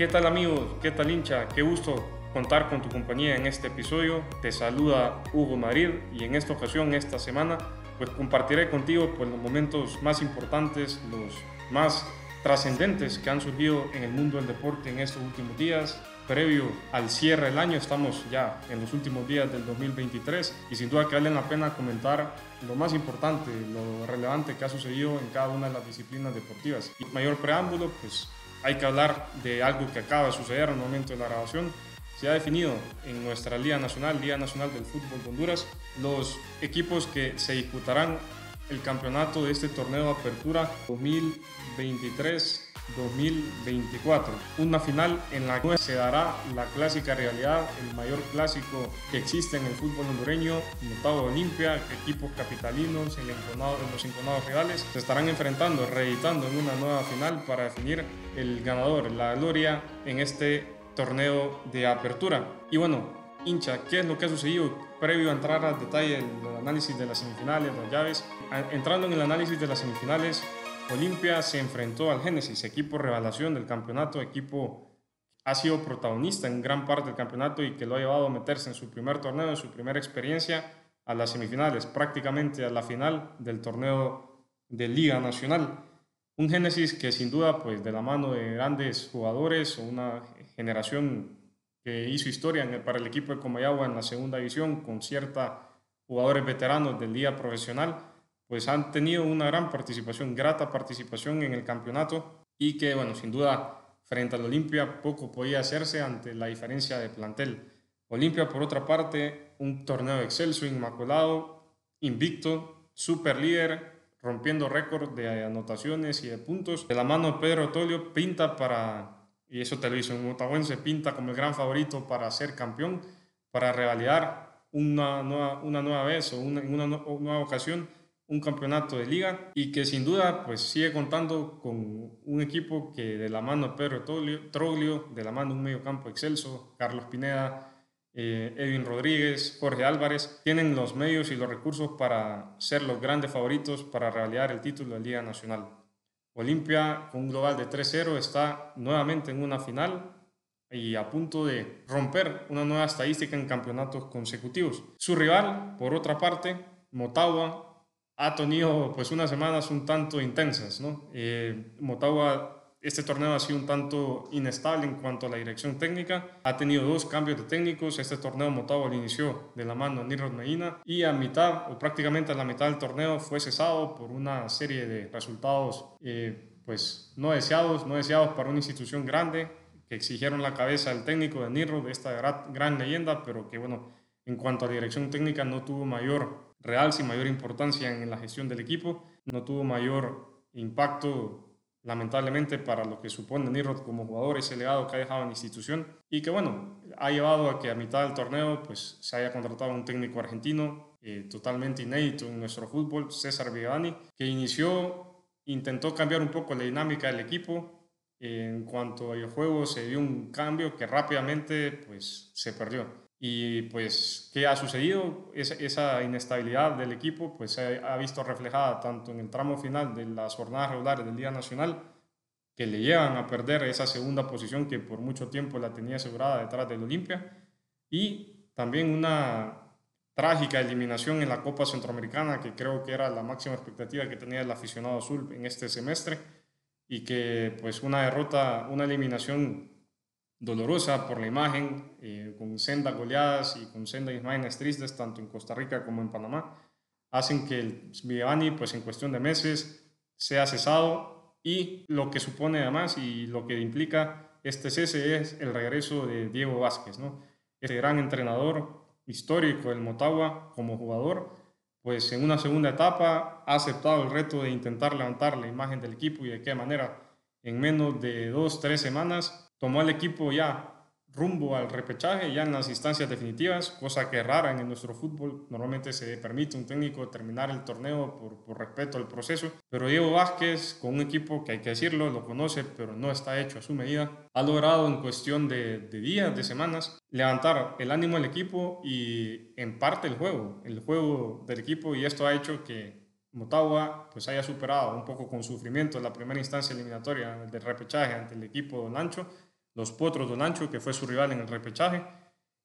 ¿Qué tal amigos? ¿Qué tal hincha? Qué gusto contar con tu compañía en este episodio. Te saluda Hugo Madrid y en esta ocasión, esta semana, pues compartiré contigo pues, los momentos más importantes, los más trascendentes que han surgido en el mundo del deporte en estos últimos días. Previo al cierre del año, estamos ya en los últimos días del 2023 y sin duda que vale la pena comentar lo más importante, lo relevante que ha sucedido en cada una de las disciplinas deportivas. Y mayor preámbulo, pues hay que hablar de algo que acaba de suceder el momento de la grabación. Se ha definido en nuestra Liga Nacional, Liga Nacional del Fútbol de Honduras, los equipos que se disputarán el campeonato de este torneo de apertura 2023 2024. Una final en la que se dará la clásica realidad, el mayor clásico que existe en el fútbol hondureño, Motagua Olimpia, equipos capitalinos en, los enconados rivales se estarán enfrentando, reeditando en una nueva final para definir el ganador, la gloria en este torneo de apertura. Y bueno, hincha, ¿qué es lo que ha sucedido previo a entrar al detalle del análisis de las semifinales, las llaves? Entrando en el análisis de las semifinales, Olimpia se enfrentó al Génesis, equipo revelación del campeonato, equipo ha sido protagonista en gran parte del campeonato y que lo ha llevado a meterse en su primer torneo, en su primera experiencia, a las semifinales, prácticamente a la final del torneo de Liga Nacional. Un Génesis que sin duda, pues de la mano de grandes jugadores o una generación que hizo historia para el equipo de Comayagua en la segunda división, con cierta jugadores veteranos del día profesional, pues han tenido una gran participación, grata participación en el campeonato y que, bueno, sin duda, frente al Olimpia poco podía hacerse ante la diferencia de plantel. Olimpia, por otra parte, un torneo excelso, inmaculado, invicto, super líder, rompiendo récord de anotaciones y de puntos. De la mano de Pedro Tolio pinta para, y eso te lo hizo en se pinta como el gran favorito para ser campeón, para revalidar una nueva, una nueva vez o una, una nueva ocasión un campeonato de liga y que sin duda pues sigue contando con un equipo que de la mano de Pedro Troglio, de la mano de un medio campo excelso, Carlos Pineda, eh, Edwin Rodríguez, Jorge Álvarez, tienen los medios y los recursos para ser los grandes favoritos para realizar el título de Liga Nacional. Olimpia, con un global de 3-0, está nuevamente en una final y a punto de romper una nueva estadística en campeonatos consecutivos. Su rival, por otra parte, Motagua, ha tenido pues unas semanas un tanto intensas. Eh, Motagua, este torneo ha sido un tanto inestable en cuanto a la dirección técnica, ha tenido dos cambios de técnicos, este torneo Motagua inició de la mano de Nirod Medina y a mitad o prácticamente a la mitad del torneo fue cesado por una serie de resultados eh, pues no deseados, no deseados para una institución grande que exigieron la cabeza del técnico de Nirod, esta gran, leyenda, pero que bueno, en cuanto a dirección técnica no tuvo mayor real sin mayor importancia en la gestión del equipo, no tuvo mayor impacto lamentablemente para lo que supone Nirod como jugador, ese legado que ha dejado en la institución y que bueno, ha llevado a que a mitad del torneo pues se haya contratado un técnico argentino eh, totalmente inédito en nuestro fútbol, César Vigani, que inició, intentó cambiar un poco la dinámica del equipo, en cuanto al juego se dio un cambio que rápidamente pues se perdió. Y pues, ¿qué ha sucedido? esa inestabilidad del equipo pues, se ha visto reflejada tanto en el tramo final de las jornadas regulares del Día Nacional, que le llevan a perder esa segunda posición que por mucho tiempo la tenía asegurada detrás del Olimpia, y también una trágica eliminación en la Copa Centroamericana, que creo que era la máxima expectativa que tenía el aficionado azul en este semestre, y que pues una derrota, una eliminación dolorosa por la imagen, eh, con sendas goleadas y con sendas imágenes tristes, tanto en Costa Rica como en Panamá, hacen que el Villani, pues en cuestión de meses, sea cesado y lo que supone además y lo que implica este cese es el regreso de Diego Vázquez, ¿no? Este gran entrenador histórico del Motagua como jugador, pues en una segunda etapa ha aceptado el reto de intentar levantar la imagen del equipo y de qué manera en menos de dos, tres semanas tomó el equipo ya rumbo al repechaje, ya en las instancias definitivas, cosa que rara en nuestro fútbol. Normalmente se permite a un técnico terminar el torneo por, por, respeto al proceso. Pero Diego Vázquez, con un equipo que hay que decirlo, lo conoce, pero no está hecho a su medida, ha logrado en cuestión de, de días, de semanas, levantar el ánimo del equipo y en parte el juego, el juego del equipo. Y esto ha hecho que Motagua pues haya superado un poco con sufrimiento la primera instancia eliminatoria del repechaje ante el equipo Lancho los Potros de Olancho, que fue su rival en el repechaje,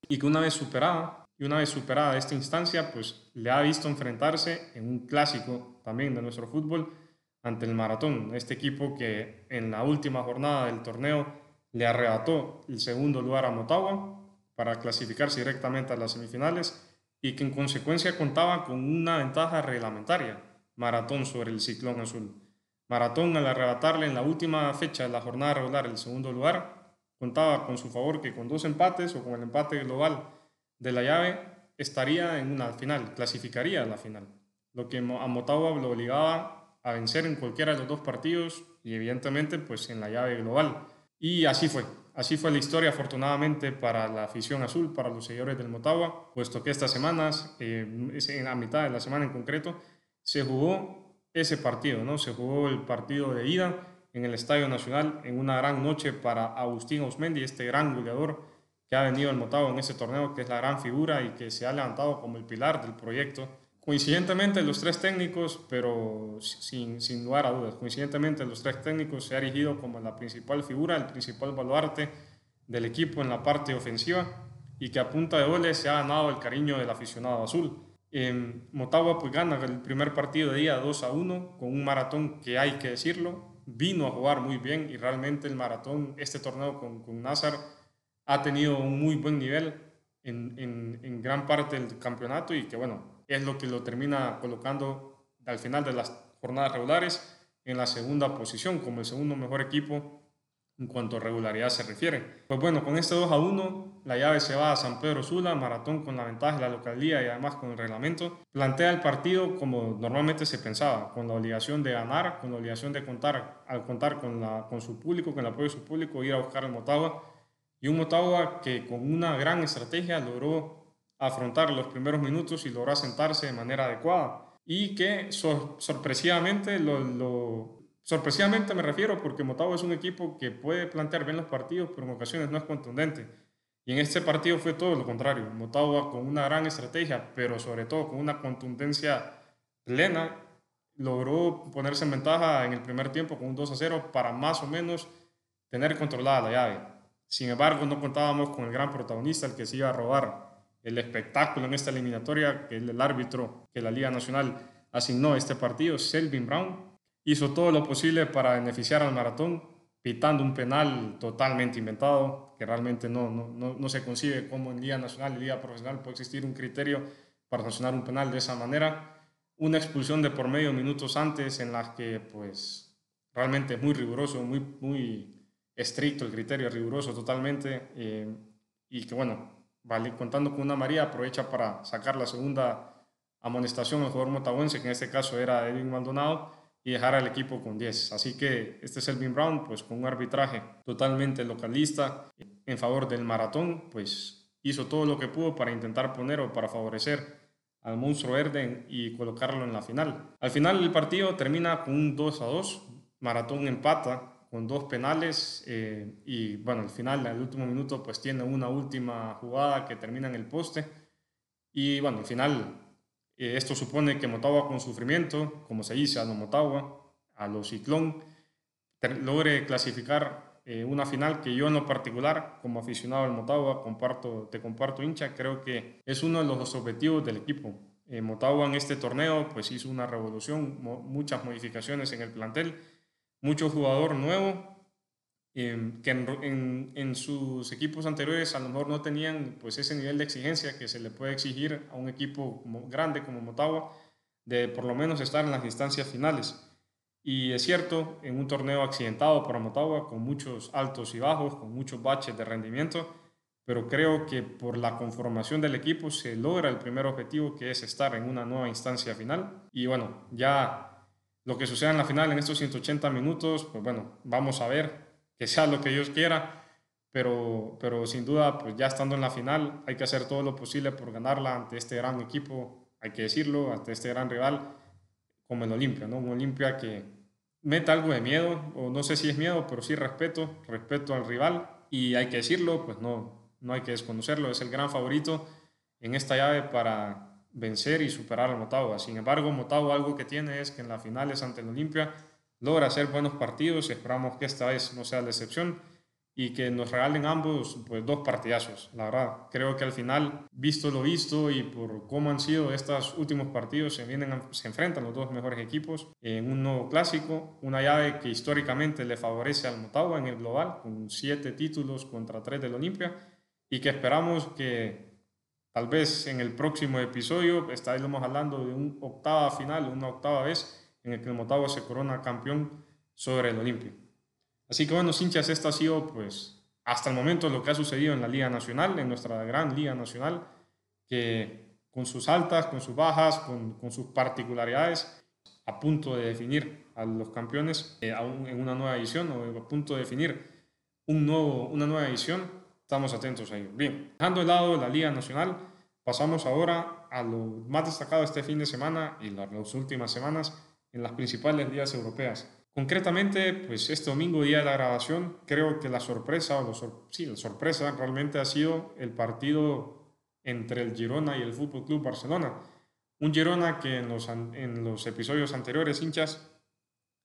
y que una vez superada, y una vez superada esta instancia, pues le ha visto enfrentarse en un clásico también de nuestro fútbol ante el Maratón, este equipo que en la última jornada del torneo le arrebató el segundo lugar a Motagua para clasificarse directamente a las semifinales y que en consecuencia contaba con una ventaja reglamentaria, Maratón sobre el Ciclón Azul. Maratón al arrebatarle en la última fecha de la jornada regular el segundo lugar, contaba con su favor que con dos empates o con el empate global de la llave estaría en una final, clasificaría a la final, lo que a Motagua lo obligaba a vencer en cualquiera de los dos partidos y evidentemente pues en la llave global. Y así fue, así fue la historia afortunadamente para la afición azul, para los seguidores del Motagua, puesto que estas semanas, eh, la mitad de la semana en concreto, se jugó ese partido, ¿no? Se jugó el partido de ida en el Estadio Nacional en una gran noche para Agustín Osmendi, este gran goleador que ha venido al Motagua en ese torneo, que es la gran figura y que se ha levantado como el pilar del proyecto Coincidentemente los tres técnicos, pero sin, sin lugar a dudas, coincidentemente los tres técnicos se ha erigido como la principal figura, el principal baluarte del equipo en la parte ofensiva y que a punta de goles se ha ganado el cariño del aficionado azul. En Motagua pues gana el primer partido de día 2 a 1 con un maratón que hay que decirlo, vino a jugar muy bien y realmente el maratón, este torneo con, con Nazar, ha tenido un muy buen nivel en, en, en gran parte del campeonato y que bueno, es lo que lo termina colocando al final de las jornadas regulares en la segunda posición, como el segundo mejor equipo en cuanto a regularidad se refiere. Pues bueno, con este 2 a 1, la llave se va a San Pedro Sula, maratón con la ventaja de la localidad y además con el reglamento. Plantea el partido como normalmente se pensaba, con la obligación de ganar, con la obligación de contar, al contar con, su público, con el apoyo de su público, ir a buscar el Motagua. Y un Motagua que con una gran estrategia logró afrontar los primeros minutos y lograr sentarse de manera adecuada. Y que sorpresivamente, lo, sorpresivamente me refiero porque Motagua es un equipo que puede plantear bien los partidos, pero en ocasiones no es contundente. Y en este partido fue todo lo contrario. Motagua con una gran estrategia, pero sobre todo con una contundencia plena, logró ponerse en ventaja en el primer tiempo con un 2 a 0 para más o menos tener controlada la llave. Sin embargo, no contábamos con el gran protagonista, el que se iba a robar el espectáculo en esta eliminatoria, que el árbitro que la Liga Nacional asignó a este partido, Selvin Brown, hizo todo lo posible para beneficiar al maratón, pitando un penal totalmente inventado, que realmente no, no, no, se concibe cómo en Liga Nacional y Liga Profesional puede existir un criterio para sancionar un penal de esa manera. Una expulsión de por medio minutos antes en las que pues realmente muy riguroso, muy, muy estricto el criterio, riguroso totalmente, eh, y que bueno, vale, contando con una María, aprovecha para sacar la segunda amonestación al jugador motahuense, que en este caso era Edwin Maldonado, y dejar al equipo con 10. Así que este es Elvin Brown, pues con un arbitraje totalmente localista en favor del maratón, pues hizo todo lo que pudo para intentar poner o para favorecer al monstruo verde y colocarlo en la final. Al final el partido termina con un 2 a 2, maratón empata con dos penales eh, y bueno, al final, el último minuto, pues tiene una última jugada que termina en el poste y bueno, al final eh, esto supone que Motagua con sufrimiento, como se dice a lo Motagua, a los Ciclón, logre clasificar eh, una final que yo en lo particular, como aficionado al Motagua, comparto, te comparto hincha, creo que es uno de los objetivos del equipo. Motagua en este torneo pues hizo una revolución, muchas modificaciones en el plantel, mucho jugador nuevo em, que en, en, sus equipos anteriores a lo mejor no tenían pues ese nivel de exigencia que se le puede exigir a un equipo grande como Motagua de por lo menos estar en las instancias finales. Y es cierto, en un torneo accidentado para Motagua, con muchos altos y bajos, con muchos baches de rendimiento, pero creo que por la conformación del equipo se logra el primer objetivo, que es estar en una nueva instancia final. Y bueno, ya lo que suceda en la final en estos 180 minutos, pues bueno, vamos a ver, que sea lo que Dios quiera, pero, pero sin duda, pues ya estando en la final, hay que hacer todo lo posible por ganarla ante este gran equipo, hay que decirlo, ante este gran rival, como el Olimpia, ¿no? Un Olimpia que mete algo de miedo, o no sé si es miedo, pero sí respeto, respeto al rival, y hay que decirlo, pues no, no hay que desconocerlo, es el gran favorito en esta llave para vencer y superar al Motagua. Sin embargo, Motagua algo que tiene es que en las finales ante el Olimpia logra hacer buenos partidos. Esperamos que esta vez no sea la excepción y que nos regalen ambos pues dos partidazos. La verdad, creo que al final, visto lo visto y por cómo han sido estos últimos partidos, se, vienen, se enfrentan los dos mejores equipos en un nuevo clásico, una llave que históricamente le favorece al Motagua en el global, con siete títulos contra tres del Olimpia, y que esperamos que tal vez en el próximo episodio estaremos hablando de un octava final, una octava vez en el que el Motagua se corona campeón sobre el Olimpia. Así que bueno, hinchas, esto ha sido pues hasta el momento lo que ha sucedido en la Liga Nacional, en nuestra gran Liga Nacional, que con sus altas, con sus bajas, con, sus particularidades, a punto de definir a los campeones eh, aún en una nueva edición o a punto de definir un nuevo, una nueva edición. Estamos atentos a ello. Bien, dejando de lado la Liga Nacional, pasamos ahora a lo más destacado este fin de semana y las últimas semanas en las principales ligas europeas. Concretamente, pues este domingo, día de la grabación, creo que la sorpresa, o sí, la sorpresa realmente ha sido el partido entre el Girona y el Fútbol Club Barcelona. Un Girona que en los, en los episodios anteriores, hinchas,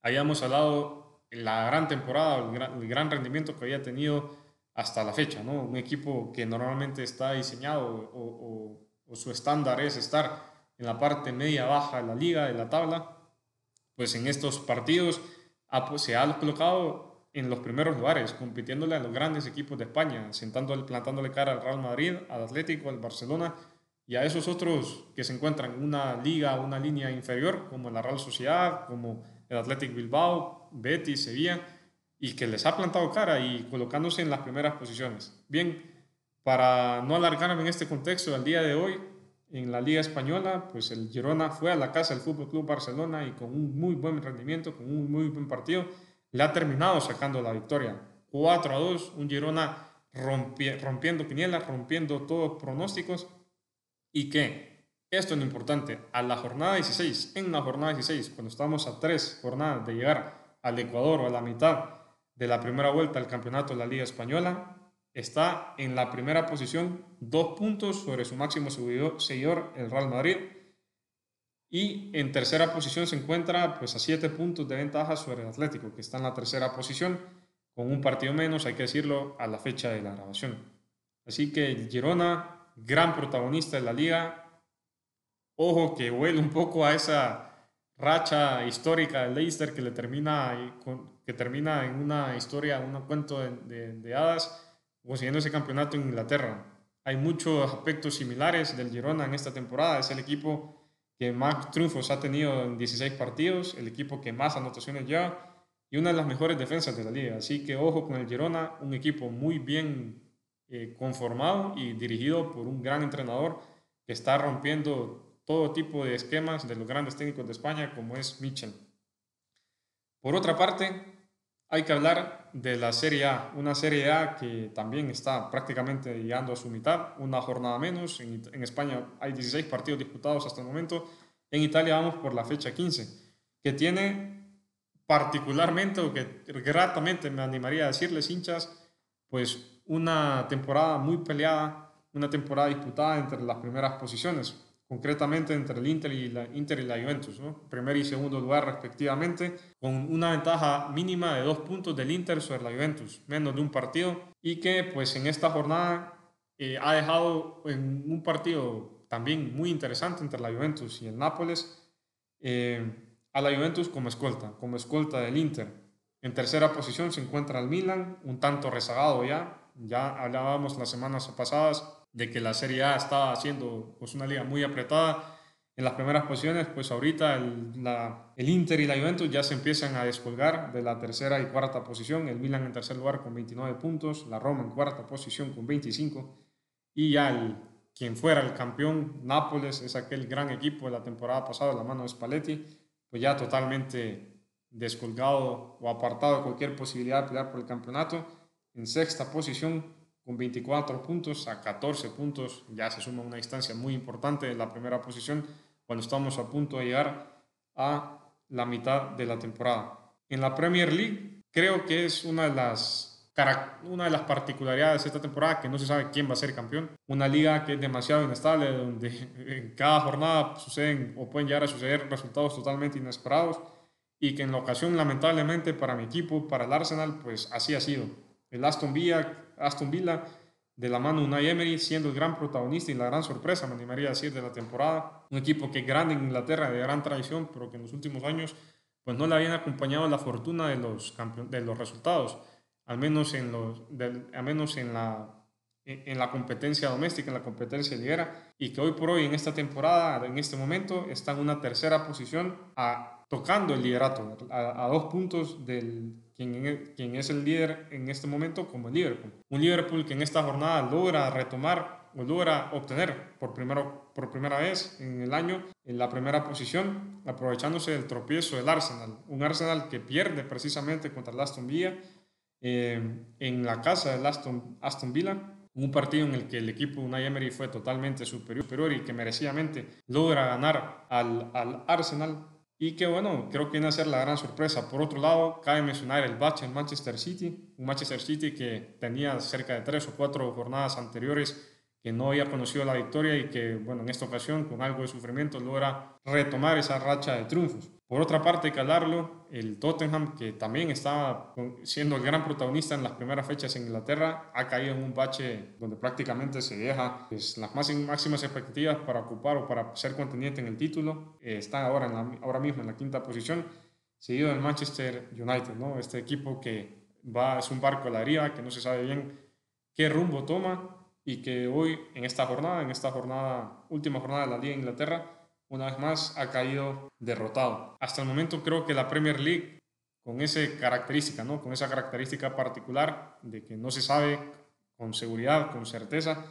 habíamos hablado la gran temporada, el gran, rendimiento que había tenido hasta la fecha, ¿no? Un equipo que normalmente está diseñado o, o su estándar es estar en la parte media-baja de la liga, de la tabla, pues en estos partidos pues, se ha colocado en los primeros lugares, compitiéndole a los grandes equipos de España, sentando, plantándole cara al Real Madrid, al Atlético, al Barcelona y a esos otros que se encuentran en una liga, una línea inferior, como la Real Sociedad, como el Athletic Bilbao, Betis, Sevilla, y que les ha plantado cara y colocándose en las primeras posiciones. Bien, para no alargarme en este contexto, al día de hoy, en la Liga Española, pues el Girona fue a la casa del Fútbol Club Barcelona y con un muy buen rendimiento, con un muy buen partido, le ha terminado sacando la victoria. 4 a 2, un Girona rompiendo quinielas, rompiendo todos pronósticos. Y que, esto es lo importante, a la jornada 16, en la jornada 16, cuando estamos a tres jornadas de llegar al Ecuador o a la mitad de la primera vuelta al campeonato de la Liga Española, está en la primera posición, dos puntos sobre su máximo seguidor, el Real Madrid. Y en tercera posición se encuentra pues, a siete puntos de ventaja sobre el Atlético, que está en la tercera posición, con un partido menos, hay que decirlo, a la fecha de la grabación. Así que el Girona, gran protagonista de la liga, ojo que huele un poco a esa racha histórica de Leicester que, le termina, que termina en una historia, un cuento de hadas consiguiendo ese campeonato en Inglaterra. Hay muchos aspectos similares del Girona en esta temporada. Es el equipo que más triunfos ha tenido en 16 partidos, el equipo que más anotaciones lleva y una de las mejores defensas de la liga. Así que ojo con el Girona, un equipo muy bien eh, conformado y dirigido por un gran entrenador que está rompiendo todo tipo de esquemas de los grandes técnicos de España como es Mitchell. Por otra parte, hay que hablar de la Serie A, una Serie A que también está prácticamente llegando a su mitad, una jornada menos. En, España hay 16 partidos disputados hasta el momento. En Italia vamos por la fecha 15, que tiene particularmente, o que gratamente me animaría a decirles, hinchas, pues una temporada muy peleada, una temporada disputada entre las primeras posiciones concretamente entre el Inter y la, Inter y la Juventus, ¿no? primer y segundo lugar respectivamente, con una ventaja mínima de dos puntos del Inter sobre la Juventus, menos de un partido, y que pues en esta jornada eh, ha dejado en un partido también muy interesante entre la Juventus y el Nápoles, eh, a la Juventus como escolta, como escolta del Inter. En tercera posición se encuentra el Milan, un tanto rezagado ya, ya hablábamos las semanas pasadas de que la Serie A estaba haciendo pues, una liga muy apretada. En las primeras posiciones, pues ahorita el, el, Inter y la Juventus ya se empiezan a descolgar de la tercera y cuarta posición, el Milan en tercer lugar con 29 puntos, la Roma en cuarta posición con 25 y ya quien fuera el campeón, Nápoles, es aquel gran equipo de la temporada pasada, la mano de Spalletti, pues ya totalmente descolgado o apartado de cualquier posibilidad de pelear por el campeonato, en sexta posición con 24 puntos a 14 puntos, ya se suma una distancia muy importante en la primera posición cuando estamos a punto de llegar a la mitad de la temporada. En la Premier League creo que es una de las una de las particularidades de esta temporada que no se sabe quién va a ser campeón. Una liga que es demasiado inestable, donde en cada jornada suceden o pueden llegar a suceder resultados totalmente inesperados y que en la ocasión, lamentablemente, para mi equipo, para el Arsenal, pues así ha sido el Aston Villa, Aston Villa de la mano de Unai Emery, siendo el gran protagonista y la gran sorpresa, me animaría a decir, de la temporada. Un equipo que es grande en Inglaterra, de gran tradición, pero que en los últimos años pues no le habían acompañado la fortuna de los, de los resultados, al menos en, los, al menos en la en la competencia doméstica, en la competencia ligera, y que hoy por hoy, en esta temporada, en este momento, está en una tercera posición a, tocando el liderato, a, dos puntos del quien, quien, es el líder en este momento como el Liverpool. Un Liverpool que en esta jornada logra retomar o logra obtener por, primero, por primera vez en el año en la primera posición, aprovechándose del tropiezo del Arsenal. Un Arsenal que pierde precisamente contra el Aston Villa eh, en la casa del Aston, Aston Villa un partido en el que el equipo Unai Emery fue totalmente superior y que merecidamente logra ganar al, al Arsenal y que bueno, creo que viene a ser la gran sorpresa. Por otro lado, cabe mencionar el bache en Manchester City, un Manchester City que tenía cerca de tres o cuatro jornadas anteriores que no había conocido la victoria y que, bueno, en esta ocasión, con algo de sufrimiento, logra retomar esa racha de triunfos. Por otra parte, calarlo, el Tottenham, que también estaba siendo el gran protagonista en las primeras fechas en Inglaterra, ha caído en un bache donde prácticamente se deja pues, las máximas expectativas para ocupar o para ser contendiente en el título. Eh, está ahora, en ahora mismo en la quinta posición, seguido del Manchester United, ¿no? Este equipo que va, es un barco a la deriva, que no se sabe bien qué rumbo toma, y que hoy, en esta jornada, en esta jornada, última jornada de la Liga de Inglaterra, una vez más ha caído derrotado. Hasta el momento creo que la Premier League, con esa característica, ¿no? con esa característica particular de que no se sabe con seguridad, con certeza,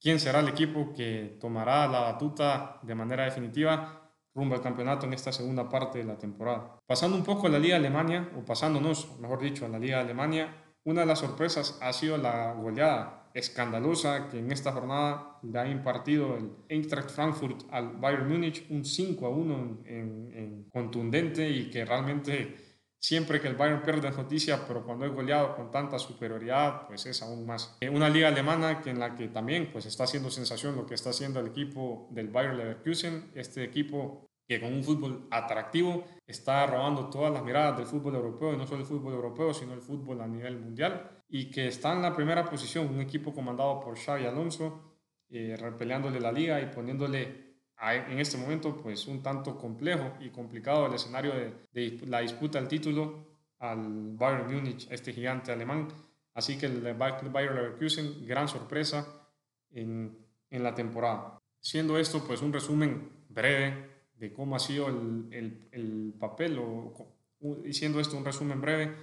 quién será el equipo que tomará la batuta de manera definitiva rumbo al campeonato en esta segunda parte de la temporada. Pasando un poco a la Liga Alemania, o pasándonos, mejor dicho, a la Liga Alemania, una de las sorpresas ha sido la goleada escandalosa que en esta jornada le ha impartido el Eintracht Frankfurt al Bayern Múnich un 5 a 1 en, contundente y que realmente siempre que el Bayern pierde es noticia, pero cuando es goleado con tanta superioridad, pues es aún más. Eh, una liga alemana que en la que también pues está haciendo sensación lo que está haciendo el equipo del Bayern Leverkusen, este equipo que con un fútbol atractivo está robando todas las miradas del fútbol europeo, y no solo el fútbol europeo, sino el fútbol a nivel mundial, y que está en la primera posición, un equipo comandado por Xavi Alonso, eh, repeleándole la liga y poniéndole en este momento pues un tanto complejo y complicado el escenario de, la disputa del título al Bayern Múnich, este gigante alemán. Así que el Bayern Leverkusen, gran sorpresa en, en la temporada. Siendo esto pues un resumen breve de cómo ha sido el, el, papel, o diciendo esto un resumen breve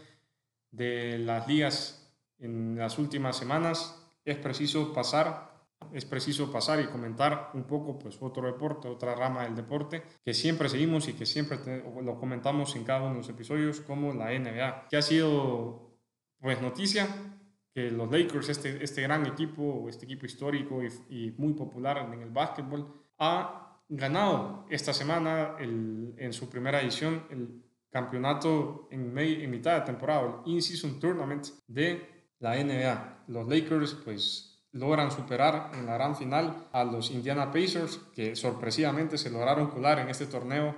de las ligas en las últimas semanas, es preciso pasar, es preciso pasar y comentar un poco pues otro deporte, otra rama del deporte que siempre seguimos y que siempre lo comentamos en cada uno de los episodios como la NBA, que ha sido pues noticia que los Lakers, este, este gran equipo, este equipo histórico y, y muy popular en el básquetbol, ha ganado esta semana en su primera edición el campeonato en, en mitad de temporada, el In-Season Tournament de la NBA. Los Lakers pues logran superar en la gran final a los Indiana Pacers que sorpresivamente se lograron colar en este torneo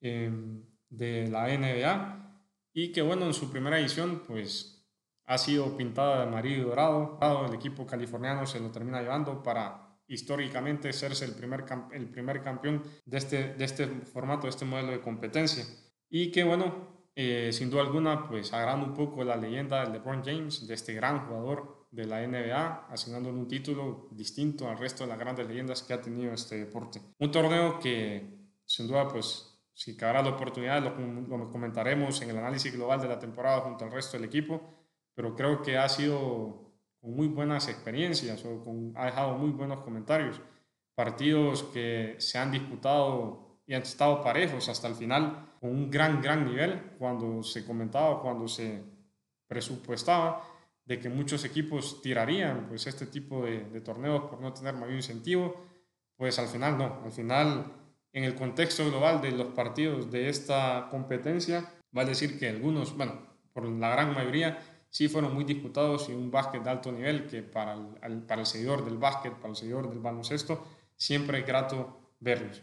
em, de la NBA y que bueno en su primera edición pues ha sido pintada de amarillo y dorado. El equipo californiano se lo termina llevando para históricamente serse el primer, el primer campeón de este, de este formato, de este modelo de competencia. Y que bueno, eh, sin duda alguna, pues agranda un poco la leyenda de LeBron James, de este gran jugador de la NBA, asignándole un título distinto al resto de las grandes leyendas que ha tenido este deporte. Un torneo que sin duda pues si cabrá la oportunidad lo, lo comentaremos en el análisis global de la temporada junto al resto del equipo, pero creo que ha sido con muy buenas experiencias o con, ha dejado muy buenos comentarios. Partidos que se han disputado y han estado parejos hasta el final, con un gran, gran nivel, cuando se comentaba, cuando se presupuestaba de que muchos equipos tirarían pues, este tipo de, de torneos por no tener mayor incentivo, pues al final no, al final en el contexto global de los partidos de esta competencia, va a decir que algunos, bueno, por la gran mayoría, sí fueron muy disputados y un básquet de alto nivel que para el, para el seguidor del básquet, para el seguidor del baloncesto, siempre es grato verlos.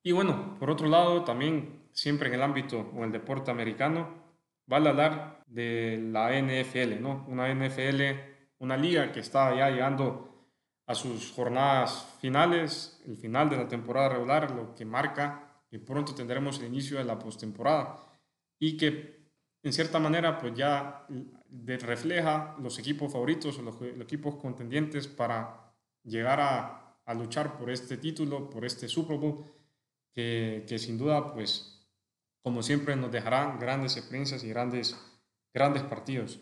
Y bueno, por otro lado, también siempre en el ámbito o el deporte americano, vale hablar de la NFL, ¿no? Una NFL, una liga que está ya llegando a sus jornadas finales, el final de la temporada regular, lo que marca que pronto tendremos el inicio de la postemporada y que en cierta manera pues ya refleja los equipos favoritos o los, equipos contendientes para llegar a, a, luchar por este título, por este Super Bowl, que, que sin duda pues como siempre nos dejará grandes experiencias y grandes, grandes partidos.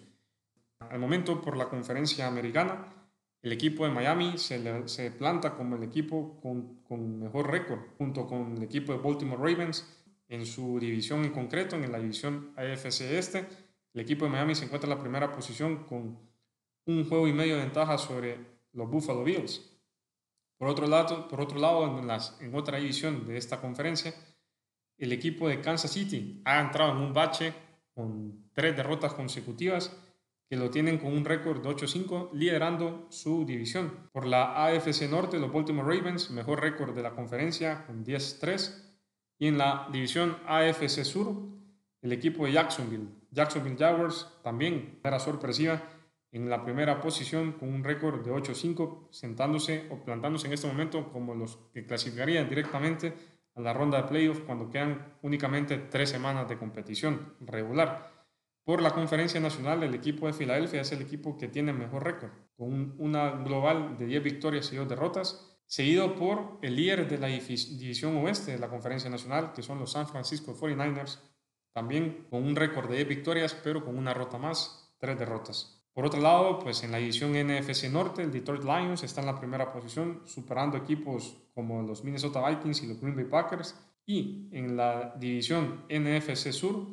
Al momento, por la conferencia americana, el equipo de Miami se, se planta como el equipo con, con, mejor récord, junto con el equipo de Baltimore Ravens en su división en concreto, en la división AFC Este. El equipo de Miami se encuentra en la primera posición con un juego y medio de ventaja sobre los Buffalo Bills. Por otro lado, por otro lado en, las, en otra división de esta conferencia, el equipo de Kansas City ha entrado en un bache con tres derrotas consecutivas que lo tienen con un récord de 8-5 liderando su división. Por la AFC Norte, los Baltimore Ravens, mejor récord de la conferencia con 10-3. Y en la división AFC Sur, el equipo de Jacksonville, Jacksonville Jaguars, también era sorpresiva en la primera posición con un récord de 8-5, sentándose o plantándose en este momento como los que clasificarían directamente a la ronda de playoffs cuando quedan únicamente tres semanas de competición regular. Por la conferencia nacional, el equipo de Filadelfia es el equipo que tiene mejor récord, con una global de 10 victorias y 2 derrotas, seguido por el líder de la división oeste de la conferencia nacional, que son los San Francisco 49ers, también con un récord de 10 victorias, pero con una derrota más, 3 derrotas. Por otro lado, pues en la división NFC Norte, el Detroit Lions está en la primera posición, superando equipos como los Minnesota Vikings y los Green Bay Packers. Y en la división NFC Sur,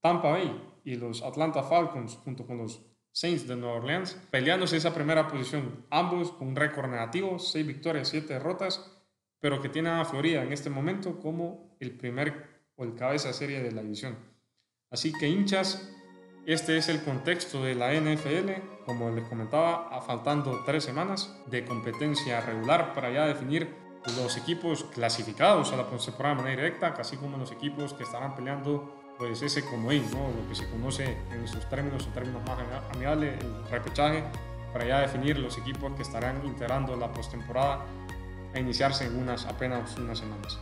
Tampa Bay y los Atlanta Falcons, junto con los Saints de Nueva Orleans, peleándose esa primera posición, ambos con un récord negativo, 6 victorias, 7 derrotas, pero que tienen a Florida en este momento como el primer o el cabeza serie de la división. Así que hinchas, este es el contexto de la NFL, como les comentaba, a faltando tres semanas de competencia regular para ya definir los equipos clasificados a la temporada de manera directa, así como los equipos que estarán peleando pues ese comodín, ¿no? lo que se conoce en sus términos o términos más amigables, el repechaje, para ya definir los equipos que estarán integrando la postemporada a iniciarse en unas apenas unas semanas.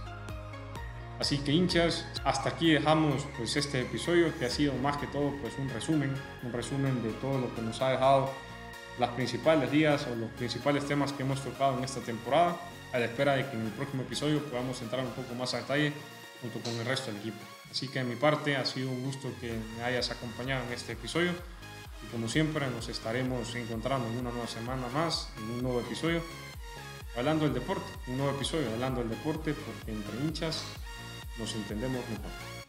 Así que hinchas, hasta aquí dejamos pues este episodio que ha sido más que todo pues un resumen, un resumen de todo lo que nos ha dejado las principales días o los principales temas que hemos tocado en esta temporada, a la espera de que en el próximo episodio podamos entrar un poco más a detalle junto con el resto del equipo. Así que de mi parte ha sido un gusto que me hayas acompañado en este episodio y como siempre nos estaremos encontrando en una nueva semana más, en un nuevo episodio, hablando del deporte, un nuevo episodio hablando del deporte porque entre hinchas nos entendemos mejor.